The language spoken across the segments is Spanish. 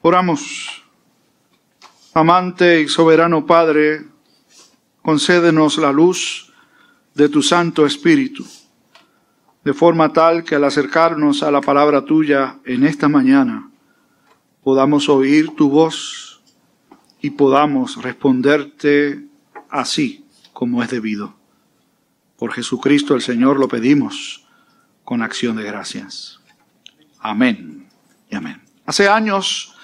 Oramos. Amante y soberano Padre, concédenos la luz de tu Santo Espíritu, de forma tal que al acercarnos a la palabra tuya en esta mañana, podamos oír tu voz y podamos responderte así como es debido. Por Jesucristo el Señor lo pedimos con acción de gracias. Amén y amén. Hace años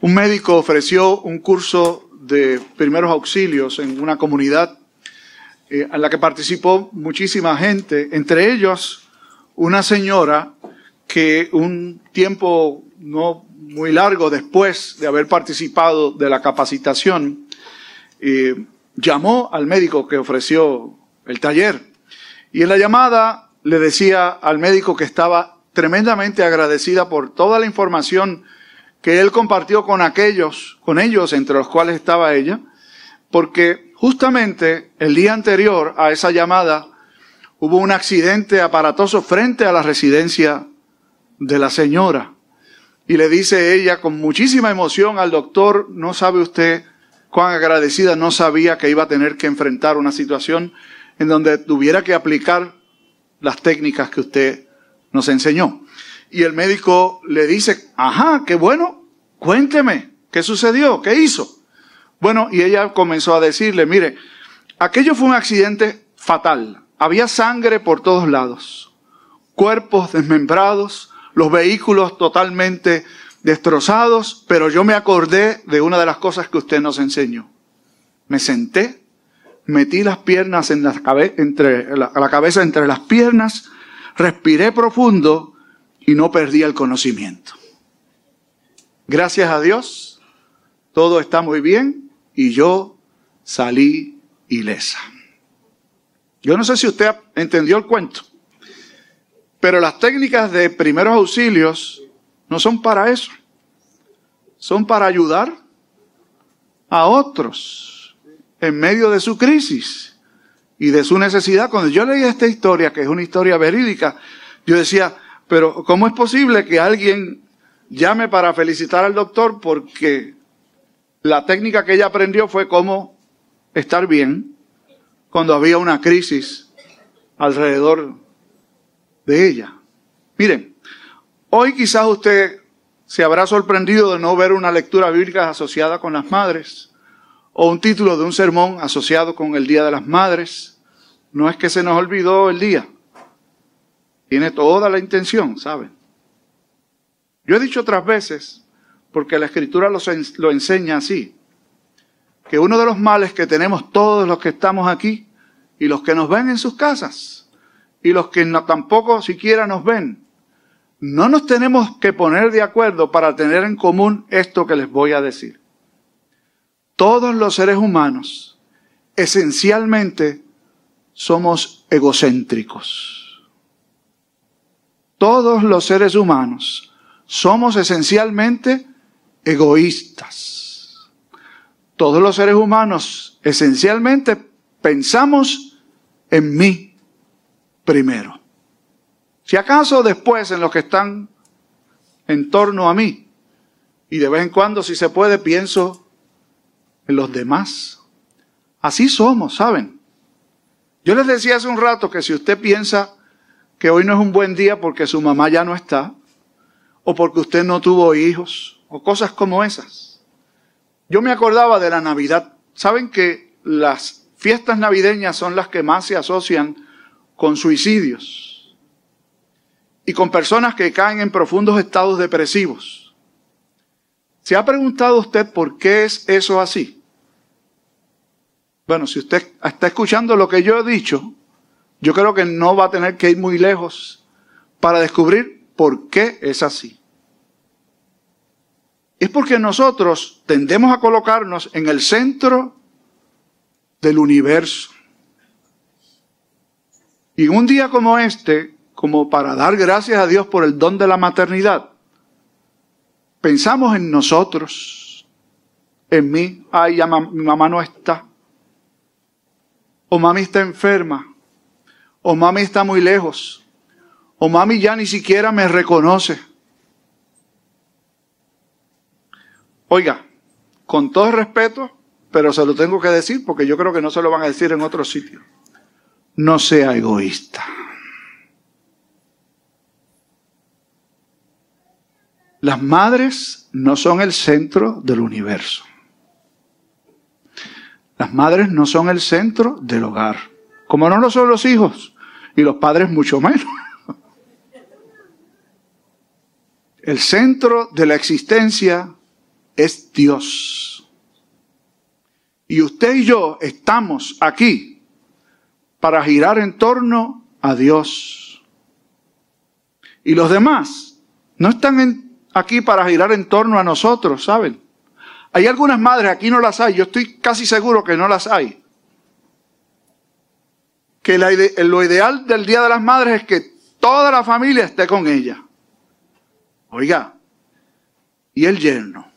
un médico ofreció un curso de primeros auxilios en una comunidad eh, en la que participó muchísima gente, entre ellos una señora que un tiempo no muy largo después de haber participado de la capacitación, eh, llamó al médico que ofreció el taller. Y en la llamada le decía al médico que estaba tremendamente agradecida por toda la información que él compartió con aquellos, con ellos entre los cuales estaba ella, porque justamente el día anterior a esa llamada hubo un accidente aparatoso frente a la residencia de la señora. Y le dice ella con muchísima emoción al doctor, no sabe usted cuán agradecida no sabía que iba a tener que enfrentar una situación en donde tuviera que aplicar las técnicas que usted nos enseñó. Y el médico le dice, ajá, qué bueno, cuénteme, ¿qué sucedió? ¿Qué hizo? Bueno, y ella comenzó a decirle, mire, aquello fue un accidente fatal. Había sangre por todos lados, cuerpos desmembrados, los vehículos totalmente destrozados, pero yo me acordé de una de las cosas que usted nos enseñó. Me senté, metí las piernas en la, entre, la cabeza entre las piernas, respiré profundo y no perdí el conocimiento. Gracias a Dios, todo está muy bien y yo salí ilesa. Yo no sé si usted entendió el cuento, pero las técnicas de primeros auxilios no son para eso. Son para ayudar a otros en medio de su crisis y de su necesidad. Cuando yo leí esta historia, que es una historia verídica, yo decía, pero ¿cómo es posible que alguien llame para felicitar al doctor porque la técnica que ella aprendió fue cómo estar bien cuando había una crisis alrededor de ella? Miren, hoy quizás usted se habrá sorprendido de no ver una lectura bíblica asociada con las madres o un título de un sermón asociado con el Día de las Madres. No es que se nos olvidó el día, tiene toda la intención, ¿saben? Yo he dicho otras veces, porque la escritura lo, enseña así, que uno de los males que tenemos todos los que estamos aquí y los que nos ven en sus casas y los que tampoco siquiera nos ven, no nos tenemos que poner de acuerdo para tener en común esto que les voy a decir. Todos los seres humanos esencialmente somos egocéntricos todos los seres humanos somos esencialmente egoístas. Todos los seres humanos esencialmente pensamos en mí primero. Si acaso después en los que están en torno a mí, y de vez en cuando, si se puede, pienso en los demás. Así somos, ¿saben? Yo les decía hace un rato que si usted piensa que hoy no es un buen día porque su mamá ya no está, o porque usted no tuvo hijos, o cosas como esas. Yo me acordaba de la Navidad. Saben que las fiestas navideñas son las que más se asocian con suicidios y con personas que caen en profundos estados depresivos. ¿Se ha preguntado usted por qué es eso así? Bueno, si usted está escuchando lo que yo he dicho, yo creo que no va a tener que ir muy lejos para descubrir por qué es así. Es porque nosotros tendemos a colocarnos en el centro del universo. Y un día como este, como para dar gracias a Dios por el don de la maternidad, pensamos en nosotros, en mí, ay, ya mi mamá no está, o mami está enferma, o mami está muy lejos, o mami ya ni siquiera me reconoce. Oiga, con todo respeto, pero se lo tengo que decir porque yo creo que no se lo van a decir en otro sitio. No sea egoísta. Las madres no son el centro del universo. Las madres no son el centro del hogar, como no lo son los hijos y los padres mucho menos. El centro de la existencia es Dios. Y usted y yo estamos aquí para girar en torno a Dios. Y los demás no están aquí para girar en torno a nosotros, ¿saben? Hay algunas madres, aquí no las hay, yo estoy casi seguro que no las hay. Que lo ideal del Día de las Madres es que toda la familia esté con ella. Oiga, y el yerno,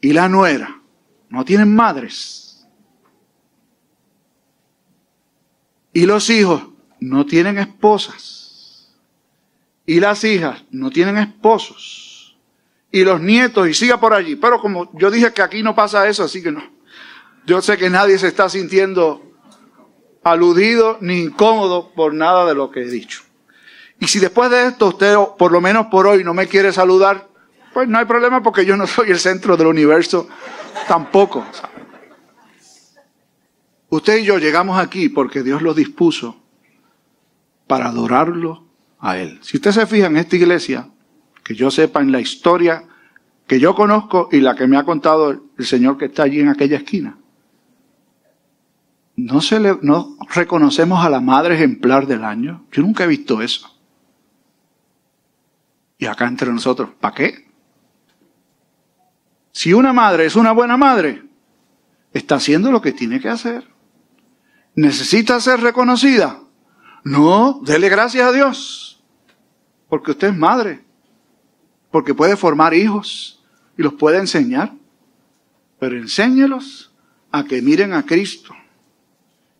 y la nuera, no tienen madres. Y los hijos no tienen esposas. Y las hijas no tienen esposos. Y los nietos, y siga por allí. Pero como yo dije que aquí no pasa eso, así que no. Yo sé que nadie se está sintiendo aludido ni incómodo por nada de lo que he dicho. Y si después de esto usted, por lo menos por hoy, no me quiere saludar, pues no hay problema porque yo no soy el centro del universo tampoco. Usted y yo llegamos aquí porque Dios lo dispuso para adorarlo a Él. Si usted se fija en esta iglesia, que yo sepa en la historia que yo conozco y la que me ha contado el Señor que está allí en aquella esquina, no, se le, no reconocemos a la madre ejemplar del año. Yo nunca he visto eso. Y acá entre nosotros, ¿para qué? Si una madre es una buena madre, está haciendo lo que tiene que hacer. ¿Necesita ser reconocida? No, dele gracias a Dios. Porque usted es madre. Porque puede formar hijos y los puede enseñar. Pero enséñelos a que miren a Cristo.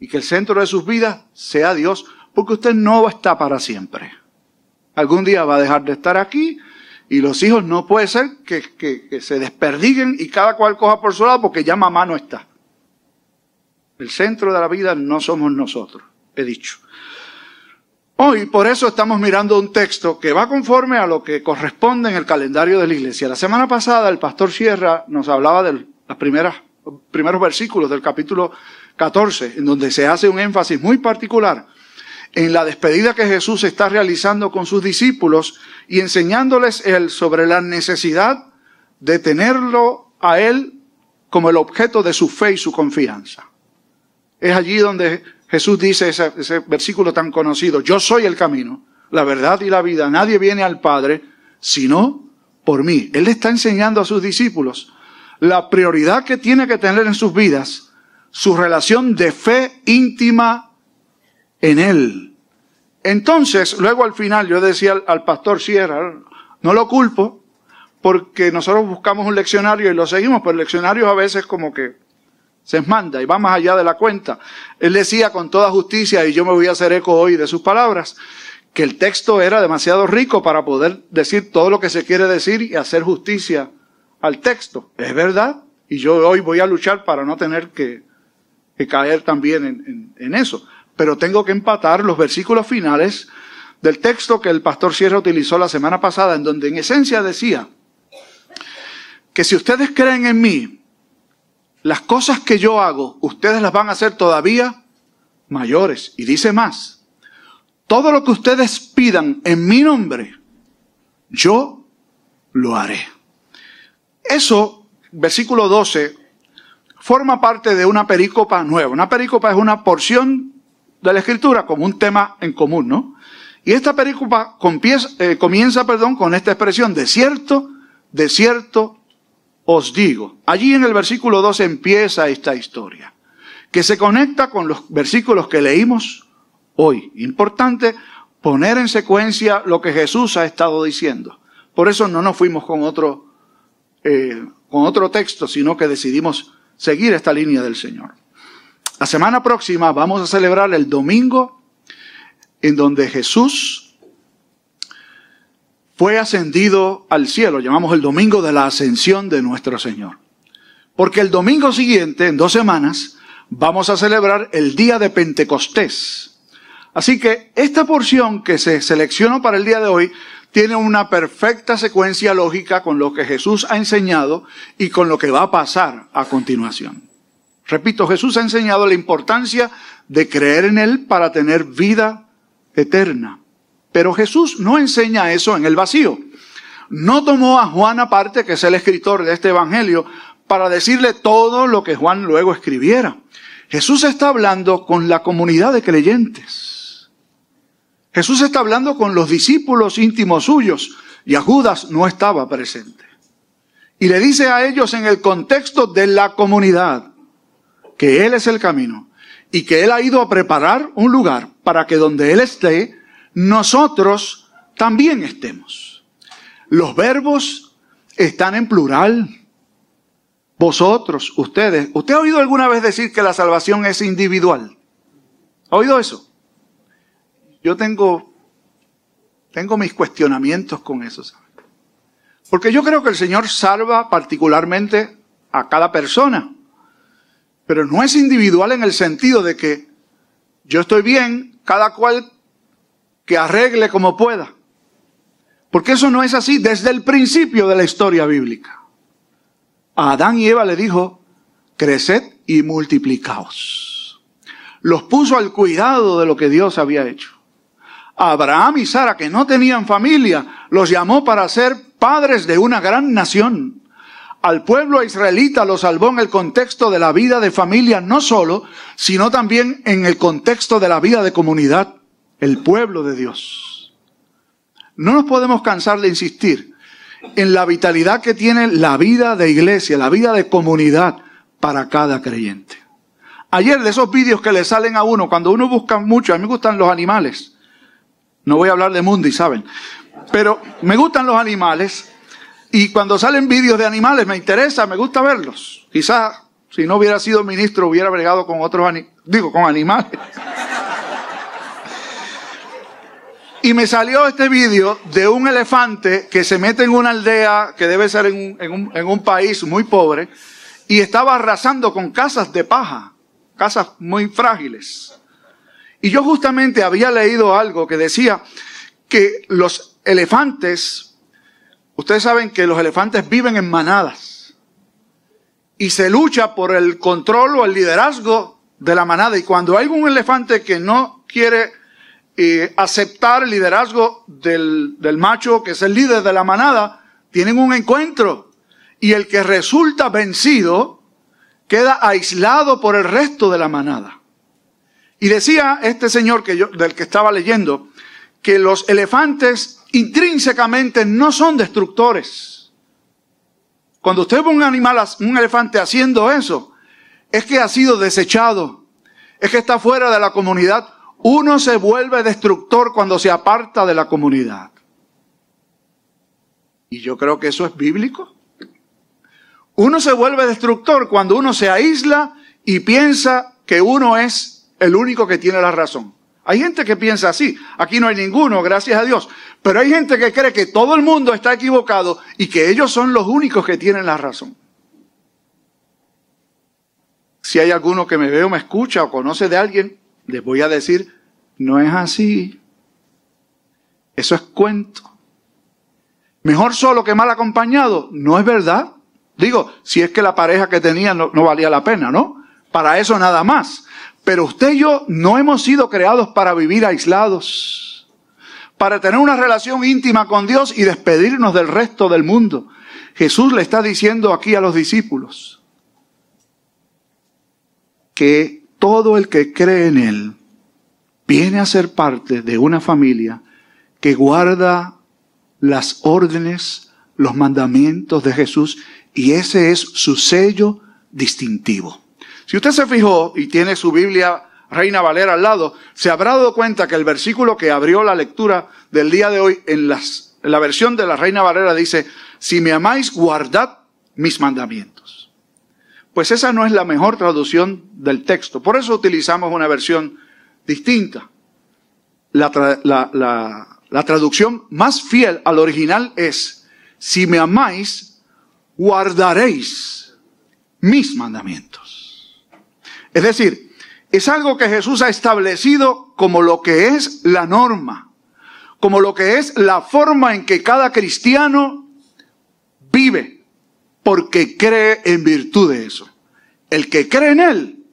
Y que el centro de sus vidas sea Dios. Porque usted no está para siempre. Algún día va a dejar de estar aquí y los hijos no puede ser que, se desperdiguen y cada cual coja por su lado porque ya mamá no está. El centro de la vida no somos nosotros, he dicho. Hoy por eso estamos mirando un texto que va conforme a lo que corresponde en el calendario de la iglesia. La semana pasada el pastor Sierra nos hablaba de los primeros versículos del capítulo 14, en donde se hace un énfasis muy particular en la despedida que Jesús está realizando con sus discípulos y enseñándoles él sobre la necesidad de tenerlo a él como el objeto de su fe y su confianza. Es allí donde Jesús dice ese, ese versículo tan conocido, yo soy el camino, la verdad y la vida, nadie viene al Padre sino por mí. Él está enseñando a sus discípulos la prioridad que tiene que tener en sus vidas, su relación de fe íntima en Él. Entonces, luego al final yo decía al, pastor Sierra, no lo culpo, porque nosotros buscamos un leccionario y lo seguimos, pero el leccionario a veces como que se manda y va más allá de la cuenta. Él decía con toda justicia, y yo me voy a hacer eco hoy de sus palabras, que el texto era demasiado rico para poder decir todo lo que se quiere decir y hacer justicia al texto. Es verdad, y yo hoy voy a luchar para no tener que, caer también en eso pero tengo que empatar los versículos finales del texto que el pastor Sierra utilizó la semana pasada, en donde en esencia decía que si ustedes creen en mí, las cosas que yo hago, ustedes las van a hacer todavía mayores. Y dice más, todo lo que ustedes pidan en mi nombre, yo lo haré. Eso, versículo 12, forma parte de una perícopa nueva. Una perícopa es una porción de la escritura como un tema en común, ¿no? Y esta película eh, comienza, perdón, con esta expresión, de cierto, de cierto os digo. Allí en el versículo 2 empieza esta historia, que se conecta con los versículos que leímos hoy. Importante poner en secuencia lo que Jesús ha estado diciendo. Por eso no nos fuimos con otro, eh, con otro texto, sino que decidimos seguir esta línea del Señor. La semana próxima vamos a celebrar el domingo en donde Jesús fue ascendido al cielo. Llamamos el domingo de la ascensión de nuestro Señor. Porque el domingo siguiente, en dos semanas, vamos a celebrar el día de Pentecostés. Así que esta porción que se seleccionó para el día de hoy tiene una perfecta secuencia lógica con lo que Jesús ha enseñado y con lo que va a pasar a continuación. Repito, Jesús ha enseñado la importancia de creer en Él para tener vida eterna. Pero Jesús no enseña eso en el vacío. No tomó a Juan aparte, que es el escritor de este Evangelio, para decirle todo lo que Juan luego escribiera. Jesús está hablando con la comunidad de creyentes. Jesús está hablando con los discípulos íntimos suyos y a Judas no estaba presente. Y le dice a ellos en el contexto de la comunidad que Él es el camino y que Él ha ido a preparar un lugar para que donde Él esté, nosotros también estemos. Los verbos están en plural. Vosotros, ustedes. ¿Usted ha oído alguna vez decir que la salvación es individual? ¿Ha oído eso? Yo tengo, mis cuestionamientos con eso. Porque yo creo que el Señor salva particularmente a cada persona. Pero no es individual en el sentido de que yo estoy bien, cada cual que arregle como pueda. Porque eso no es así desde el principio de la historia bíblica. A Adán y Eva le dijo, creced y multiplicaos. Los puso al cuidado de lo que Dios había hecho. Abraham y Sara, que no tenían familia, los llamó para ser padres de una gran nación. Al pueblo israelita lo salvó en el contexto de la vida de familia no solo, sino también en el contexto de la vida de comunidad, el pueblo de Dios. No nos podemos cansar de insistir en la vitalidad que tiene la vida de iglesia, la vida de comunidad para cada creyente. Ayer de esos vídeos que le salen a uno, cuando uno busca mucho, a mí me gustan los animales. No voy a hablar de Mundi, ¿saben? Pero me gustan los animales y cuando salen vídeos de animales me interesa, me gusta verlos. Quizás si no hubiera sido ministro hubiera bregado con otros digo, con animales. Y me salió este vídeo de un elefante que se mete en una aldea que debe ser en un, en, un, en un, país muy pobre y estaba arrasando con casas de paja, casas muy frágiles. Y yo justamente había leído algo que decía que los elefantes Ustedes saben que los elefantes viven en manadas y se lucha por el control o el liderazgo de la manada. Y cuando hay un elefante que no quiere eh, aceptar el liderazgo del, del macho, que es el líder de la manada, tienen un encuentro. Y el que resulta vencido queda aislado por el resto de la manada. Y decía este señor del que estaba leyendo, que los elefantes intrínsecamente no son destructores. Cuando usted ve un animal, un elefante haciendo eso, es que ha sido desechado, es que está fuera de la comunidad. Uno se vuelve destructor cuando se aparta de la comunidad. Y yo creo que eso es bíblico. Uno se vuelve destructor cuando uno se aísla y piensa que uno es el único que tiene la razón. Hay gente que piensa así. Aquí no hay ninguno, gracias a Dios. Pero hay gente que cree que todo el mundo está equivocado y que ellos son los únicos que tienen la razón. Si hay alguno que me ve o me escucha o conoce de alguien, les voy a decir, no es así. Eso es cuento. Mejor solo que mal acompañado. No es verdad. Digo, si es que la pareja que tenía no, no valía la pena, ¿no? Para eso nada más. Pero usted y yo no hemos sido creados para vivir aislados, para tener una relación íntima con Dios y despedirnos del resto del mundo. Jesús le está diciendo aquí a los discípulos que todo el que cree en Él viene a ser parte de una familia que guarda las órdenes, los mandamientos de Jesús y ese es su sello distintivo. Si usted se fijó y tiene su Biblia Reina Valera al lado, se habrá dado cuenta que el versículo que abrió la lectura del día de hoy en, la versión de la Reina Valera dice, si me amáis, guardad mis mandamientos. Pues esa no es la mejor traducción del texto. Por eso utilizamos una versión distinta. La traducción más fiel al original es, si me amáis, guardaréis mis mandamientos. Es decir, es algo que Jesús ha establecido como lo que es la norma, como lo que es la forma en que cada cristiano vive, porque cree en virtud de eso. El que cree en Él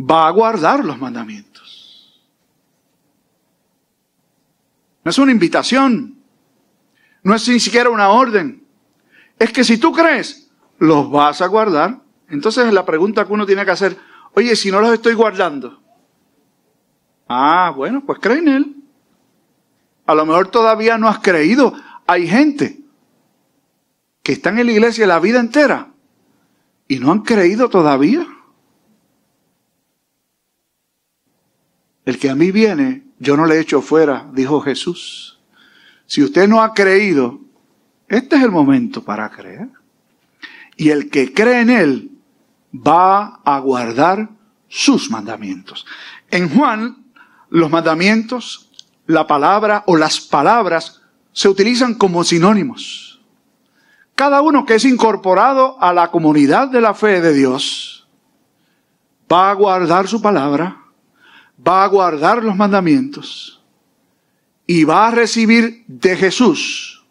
va a guardar los mandamientos. No es una invitación, no es ni siquiera una orden. Es que si tú crees, los vas a guardar. Entonces la pregunta que uno tiene que hacer, oye, si no los estoy guardando. Ah, bueno, pues cree en Él. A lo mejor todavía no has creído. Hay gente que está en la iglesia la vida entera y no han creído todavía. El que a mí viene, yo no le echo fuera, dijo Jesús. Si usted no ha creído, este es el momento para creer. Y el que cree en Él va a guardar sus mandamientos. En Juan, los mandamientos, la palabra o las palabras se utilizan como sinónimos. Cada uno que es incorporado a la comunidad de la fe de Dios va a guardar su palabra, va a guardar los mandamientos y va a recibir de Jesús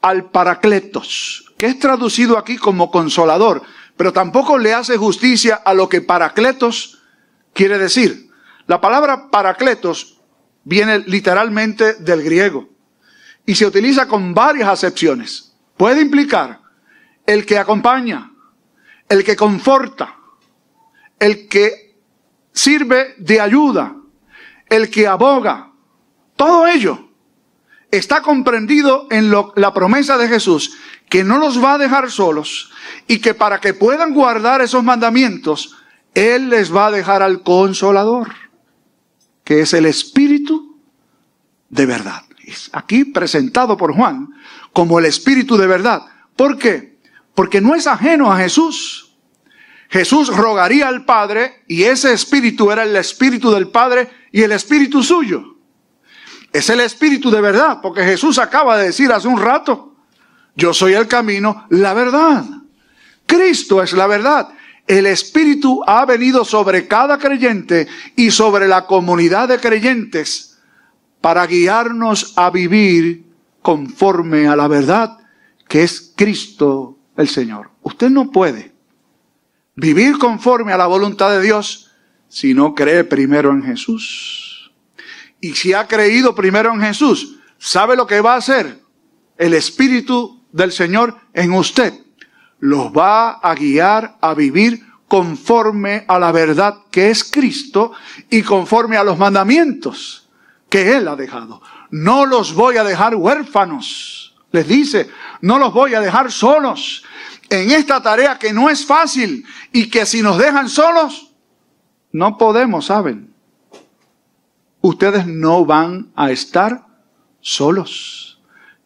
al Paracletos, que es traducido aquí como consolador, pero tampoco le hace justicia a lo que Paracletos quiere decir. La palabra Paracletos viene literalmente del griego y se utiliza con varias acepciones puede implicar el que acompaña, el que conforta, el que sirve de ayuda, el que aboga. Todo ello está comprendido en la promesa de Jesús, que no los va a dejar solos y que para que puedan guardar esos mandamientos, Él les va a dejar al consolador, que es el Espíritu de verdad. Aquí presentado por Juan como el Espíritu de verdad. ¿Por qué? Porque no es ajeno a Jesús. Jesús rogaría al Padre y ese Espíritu era el Espíritu del Padre y el Espíritu suyo. Es el Espíritu de verdad, porque Jesús acaba de decir hace un rato, yo soy el camino, la verdad. Cristo es la verdad. El Espíritu ha venido sobre cada creyente y sobre la comunidad de creyentes para guiarnos a vivir conforme a la verdad que es Cristo el Señor. Usted no puede vivir conforme a la voluntad de Dios si no cree primero en Jesús. Y si ha creído primero en Jesús, ¿sabe lo que va a hacer? El Espíritu del Señor en usted los va a guiar a vivir conforme a la verdad que es Cristo y conforme a los mandamientos que Él ha dejado no los voy a dejar huérfanos. Les dice, no los voy a dejar solos en esta tarea que no es fácil y que si nos dejan solos, no podemos, ¿saben? Ustedes no van a estar solos.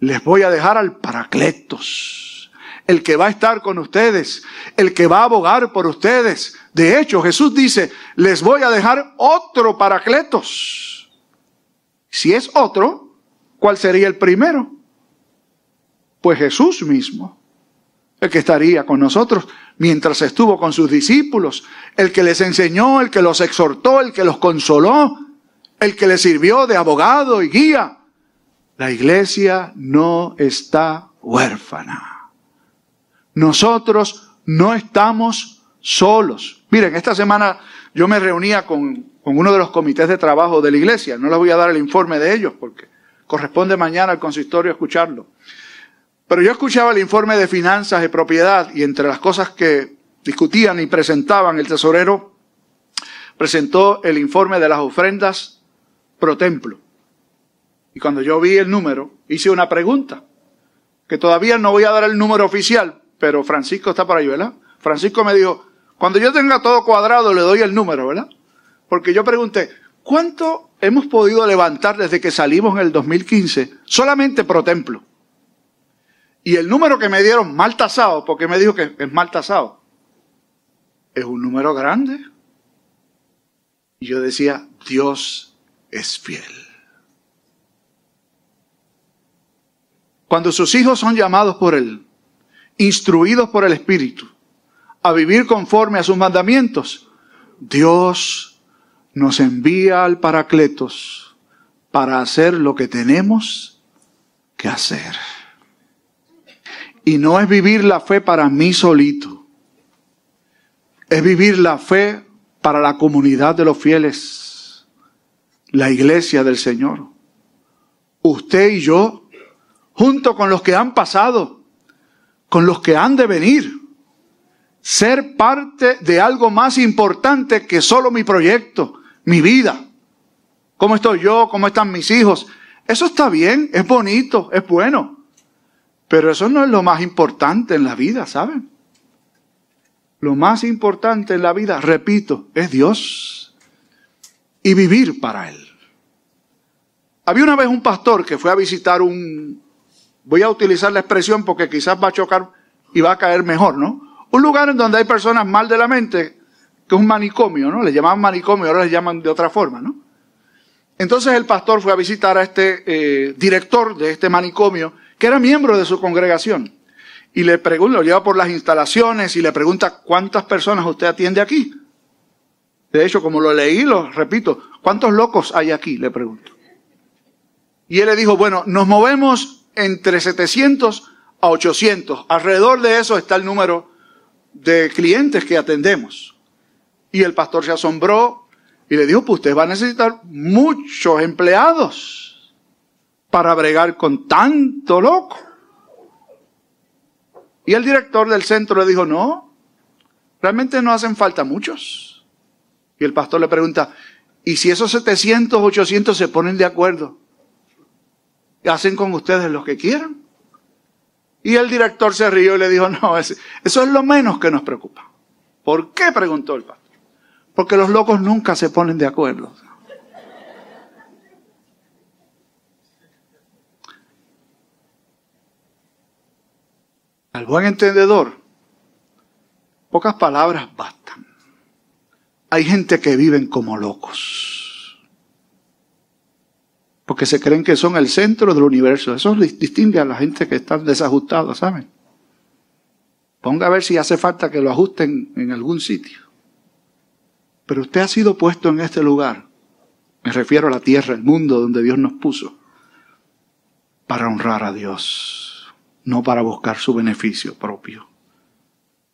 Les voy a dejar al Paracletos, el que va a estar con ustedes, el que va a abogar por ustedes. De hecho, Jesús dice, les voy a dejar otro Paracletos si es otro, ¿cuál sería el primero? Pues Jesús mismo, el que estaría con nosotros mientras estuvo con sus discípulos, el que les enseñó, el que los exhortó, el que los consoló, el que les sirvió de abogado y guía. La iglesia no está huérfana. Nosotros no estamos solos. Miren, esta semana yo me reunía con con uno de los comités de trabajo de la iglesia. No les voy a dar el informe de ellos porque corresponde mañana al consistorio escucharlo. Pero yo escuchaba el informe de finanzas y propiedad y entre las cosas que discutían y presentaban, el tesorero presentó el informe de las ofrendas pro templo. Y cuando yo vi el número, hice una pregunta, que todavía no voy a dar el número oficial, pero Francisco está para ahí, ¿verdad? Francisco me dijo, cuando yo tenga todo cuadrado le doy el número, ¿verdad? Porque yo pregunté, ¿cuánto hemos podido levantar desde que salimos en el 2015 solamente pro templo? Y el número que me dieron mal tasado, porque me dijo que es mal tasado, es un número grande. Y yo decía, Dios es fiel. Cuando sus hijos son llamados por Él, instruidos por el Espíritu, a vivir conforme a sus mandamientos, Dios nos envía al Paracletos para hacer lo que tenemos que hacer. Y no es vivir la fe para mí solito, es vivir la fe para la comunidad de los fieles, la iglesia del Señor. Usted y yo, junto con los que han pasado, con los que han de venir, ser parte de algo más importante que solo mi proyecto, mi vida. ¿Cómo estoy yo? ¿Cómo están mis hijos? Eso está bien, es bonito, es bueno. Pero eso no es lo más importante en la vida, ¿saben? Lo más importante en la vida, repito, es Dios y vivir para Él. Había una vez un pastor que fue a visitar un, voy a utilizar la expresión porque quizás va a chocar y va a caer mejor, ¿no? Un lugar en donde hay personas mal de la mente, que es un manicomio, ¿no? Le llamaban manicomio, ahora le llaman de otra forma, ¿no? Entonces el pastor fue a visitar a este eh, director de este manicomio, que era miembro de su congregación y le pregunta, lo lleva por las instalaciones y le pregunta cuántas personas usted atiende aquí. De hecho, como lo leí, lo repito, ¿cuántos locos hay aquí? Le pregunto. Y él le dijo, bueno, nos movemos entre 700 a 800. Alrededor de eso está el número de clientes que atendemos. Y el pastor se asombró y le dijo, pues usted va a necesitar muchos empleados para bregar con tanto loco. Y el director del centro le dijo, no, realmente no hacen falta muchos. Y el pastor le pregunta, ¿y si esos 700, 800 se ponen de acuerdo? ¿Y hacen con ustedes lo que quieran? Y el director se rió y le dijo, no, eso es lo menos que nos preocupa. ¿Por qué? preguntó el pastor. Porque los locos nunca se ponen de acuerdo. Al buen entendedor, pocas palabras bastan. Hay gente que viven como locos. Porque se creen que son el centro del universo. Eso distingue a la gente que está desajustada, ¿saben? Ponga a ver si hace falta que lo ajusten en algún sitio. Pero usted ha sido puesto en este lugar. Me refiero a la tierra, el mundo donde Dios nos puso. Para honrar a Dios no para buscar su beneficio propio.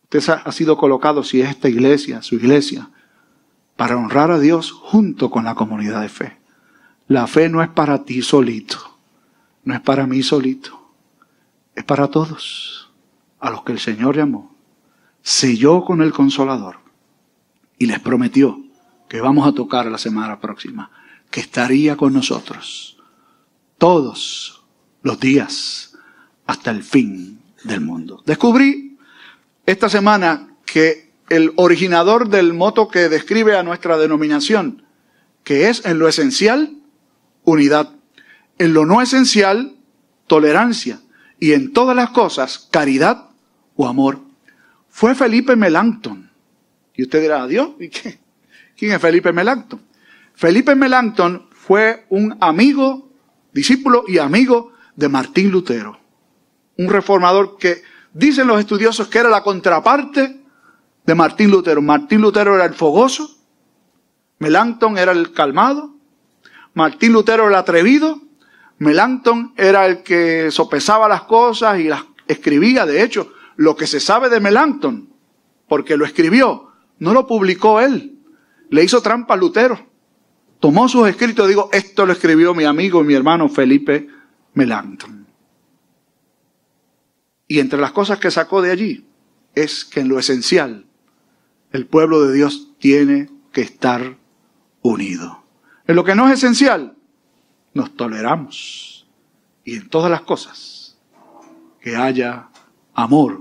Usted ha sido colocado, si es esta iglesia, su iglesia, para honrar a Dios junto con la comunidad de fe. La fe no es para ti solito, no es para mí solito, es para todos, a los que el Señor llamó, selló con el consolador y les prometió que vamos a tocar la semana próxima, que estaría con nosotros todos los días hasta el fin del mundo. Descubrí esta semana que el originador del moto que describe a nuestra denominación, que es en lo esencial unidad, en lo no esencial tolerancia y en todas las cosas caridad o amor, fue Felipe Melanchthon. Y usted dirá, Dios, ¿y qué? ¿Quién es Felipe Melanchthon? Felipe Melanchthon fue un amigo, discípulo y amigo de Martín Lutero un reformador que dicen los estudiosos que era la contraparte de Martín Lutero. Martín Lutero era el fogoso, Melanchthon era el calmado, Martín Lutero el atrevido, Melanchthon era el que sopesaba las cosas y las escribía. De hecho, lo que se sabe de Melanchthon, porque lo escribió, no lo publicó él, le hizo trampa a Lutero. Tomó sus escritos y digo, esto lo escribió mi amigo, mi hermano Felipe Melanchthon. Y entre las cosas que sacó de allí es que en lo esencial el pueblo de Dios tiene que estar unido. En lo que no es esencial, nos toleramos. Y en todas las cosas, que haya amor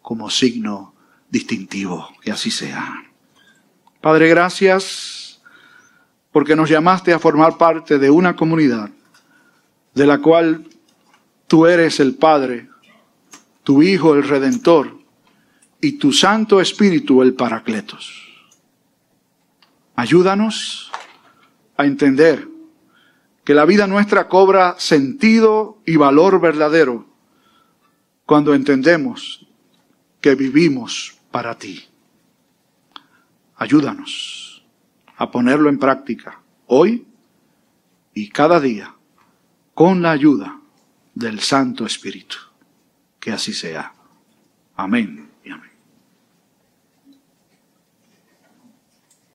como signo distintivo. Que así sea. Padre, gracias porque nos llamaste a formar parte de una comunidad de la cual tú eres el Padre tu Hijo el Redentor y tu Santo Espíritu el Paracletos. Ayúdanos a entender que la vida nuestra cobra sentido y valor verdadero cuando entendemos que vivimos para ti. Ayúdanos a ponerlo en práctica hoy y cada día con la ayuda del Santo Espíritu. Que así sea. Amén.